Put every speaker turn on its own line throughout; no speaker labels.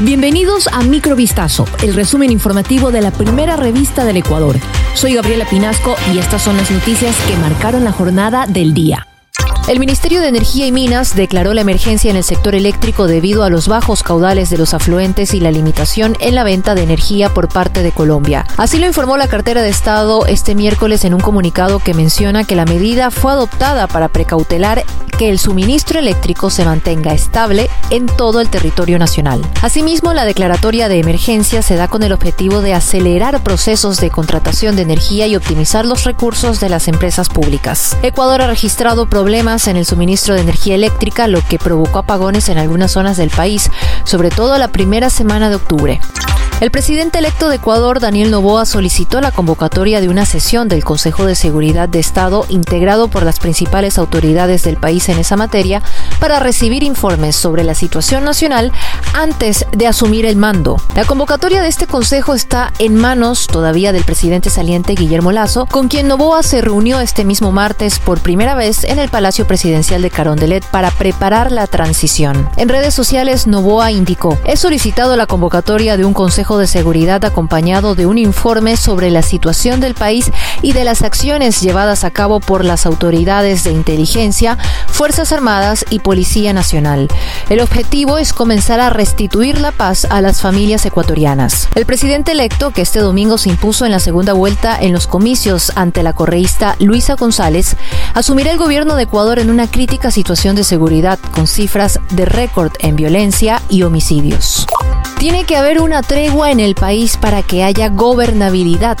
Bienvenidos a Microvistazo, el resumen informativo de la primera revista del Ecuador. Soy Gabriela Pinasco y estas son las noticias que marcaron la jornada del día. El Ministerio de Energía y Minas declaró la emergencia en el sector eléctrico debido a los bajos caudales de los afluentes y la limitación en la venta de energía por parte de Colombia. Así lo informó la cartera de Estado este miércoles en un comunicado que menciona que la medida fue adoptada para precautelar que el suministro eléctrico se mantenga estable en todo el territorio nacional. Asimismo, la declaratoria de emergencia se da con el objetivo de acelerar procesos de contratación de energía y optimizar los recursos de las empresas públicas. Ecuador ha registrado problemas en el suministro de energía eléctrica, lo que provocó apagones en algunas zonas del país, sobre todo la primera semana de octubre. El presidente electo de Ecuador, Daniel Novoa, solicitó la convocatoria de una sesión del Consejo de Seguridad de Estado integrado por las principales autoridades del país en esa materia para recibir informes sobre la situación nacional antes de asumir el mando. La convocatoria de este consejo está en manos todavía del presidente saliente Guillermo Lazo, con quien Novoa se reunió este mismo martes por primera vez en el Palacio Presidencial de Carondelet para preparar la transición. En redes sociales, Novoa indicó, he solicitado la convocatoria de un consejo de Seguridad acompañado de un informe sobre la situación del país y de las acciones llevadas a cabo por las autoridades de inteligencia, Fuerzas Armadas y Policía Nacional. El objetivo es comenzar a restituir la paz a las familias ecuatorianas. El presidente electo, que este domingo se impuso en la segunda vuelta en los comicios ante la correísta Luisa González, asumirá el gobierno de Ecuador en una crítica situación de seguridad con cifras de récord en violencia y homicidios. Tiene que haber una tregua en el país para que haya gobernabilidad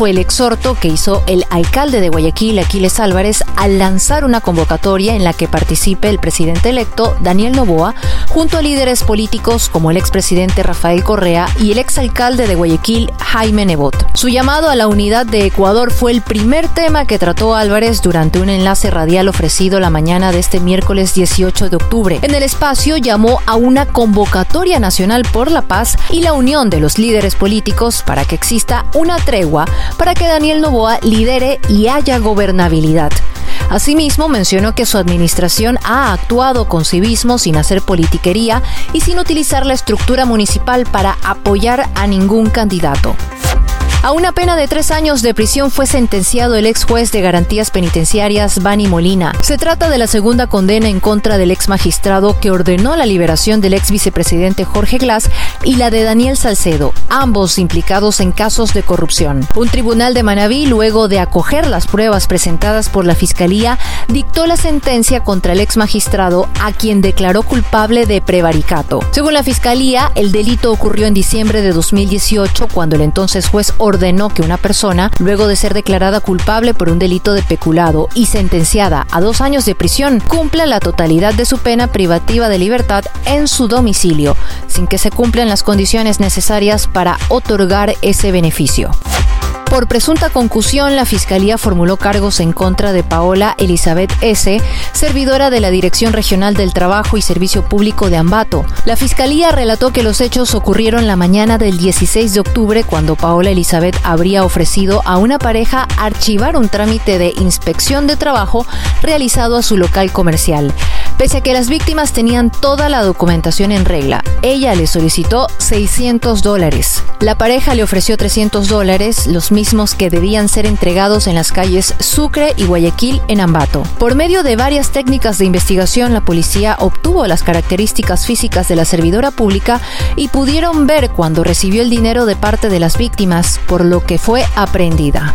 fue el exhorto que hizo el alcalde de Guayaquil, Aquiles Álvarez, al lanzar una convocatoria en la que participe el presidente electo, Daniel Novoa, junto a líderes políticos como el expresidente Rafael Correa y el exalcalde de Guayaquil, Jaime Nebot. Su llamado a la unidad de Ecuador fue el primer tema que trató Álvarez durante un enlace radial ofrecido la mañana de este miércoles 18 de octubre. En el espacio llamó a una convocatoria nacional por la paz y la unión de los líderes políticos para que exista una tregua para que Daniel Novoa lidere y haya gobernabilidad. Asimismo, mencionó que su administración ha actuado con civismo sin hacer politiquería y sin utilizar la estructura municipal para apoyar a ningún candidato. A una pena de tres años de prisión fue sentenciado el ex juez de garantías penitenciarias, Bani Molina. Se trata de la segunda condena en contra del ex magistrado que ordenó la liberación del ex vicepresidente Jorge Glass y la de Daniel Salcedo, ambos implicados en casos de corrupción. Un tribunal de Manabí, luego de acoger las pruebas presentadas por la Fiscalía, dictó la sentencia contra el ex magistrado a quien declaró culpable de prevaricato. Según la Fiscalía, el delito ocurrió en diciembre de 2018 cuando el entonces juez ordenó que una persona, luego de ser declarada culpable por un delito de peculado y sentenciada a dos años de prisión, cumpla la totalidad de su pena privativa de libertad en su domicilio, sin que se cumplan las condiciones necesarias para otorgar ese beneficio. Por presunta concusión, la Fiscalía formuló cargos en contra de Paola Elizabeth S., servidora de la Dirección Regional del Trabajo y Servicio Público de Ambato. La Fiscalía relató que los hechos ocurrieron la mañana del 16 de octubre cuando Paola Elizabeth habría ofrecido a una pareja archivar un trámite de inspección de trabajo realizado a su local comercial. Pese a que las víctimas tenían toda la documentación en regla, ella le solicitó 600 dólares. La pareja le ofreció 300 dólares, los mismos que debían ser entregados en las calles Sucre y Guayaquil en Ambato. Por medio de varias técnicas de investigación, la policía obtuvo las características físicas de la servidora pública y pudieron ver cuando recibió el dinero de parte de las víctimas, por lo que fue aprehendida.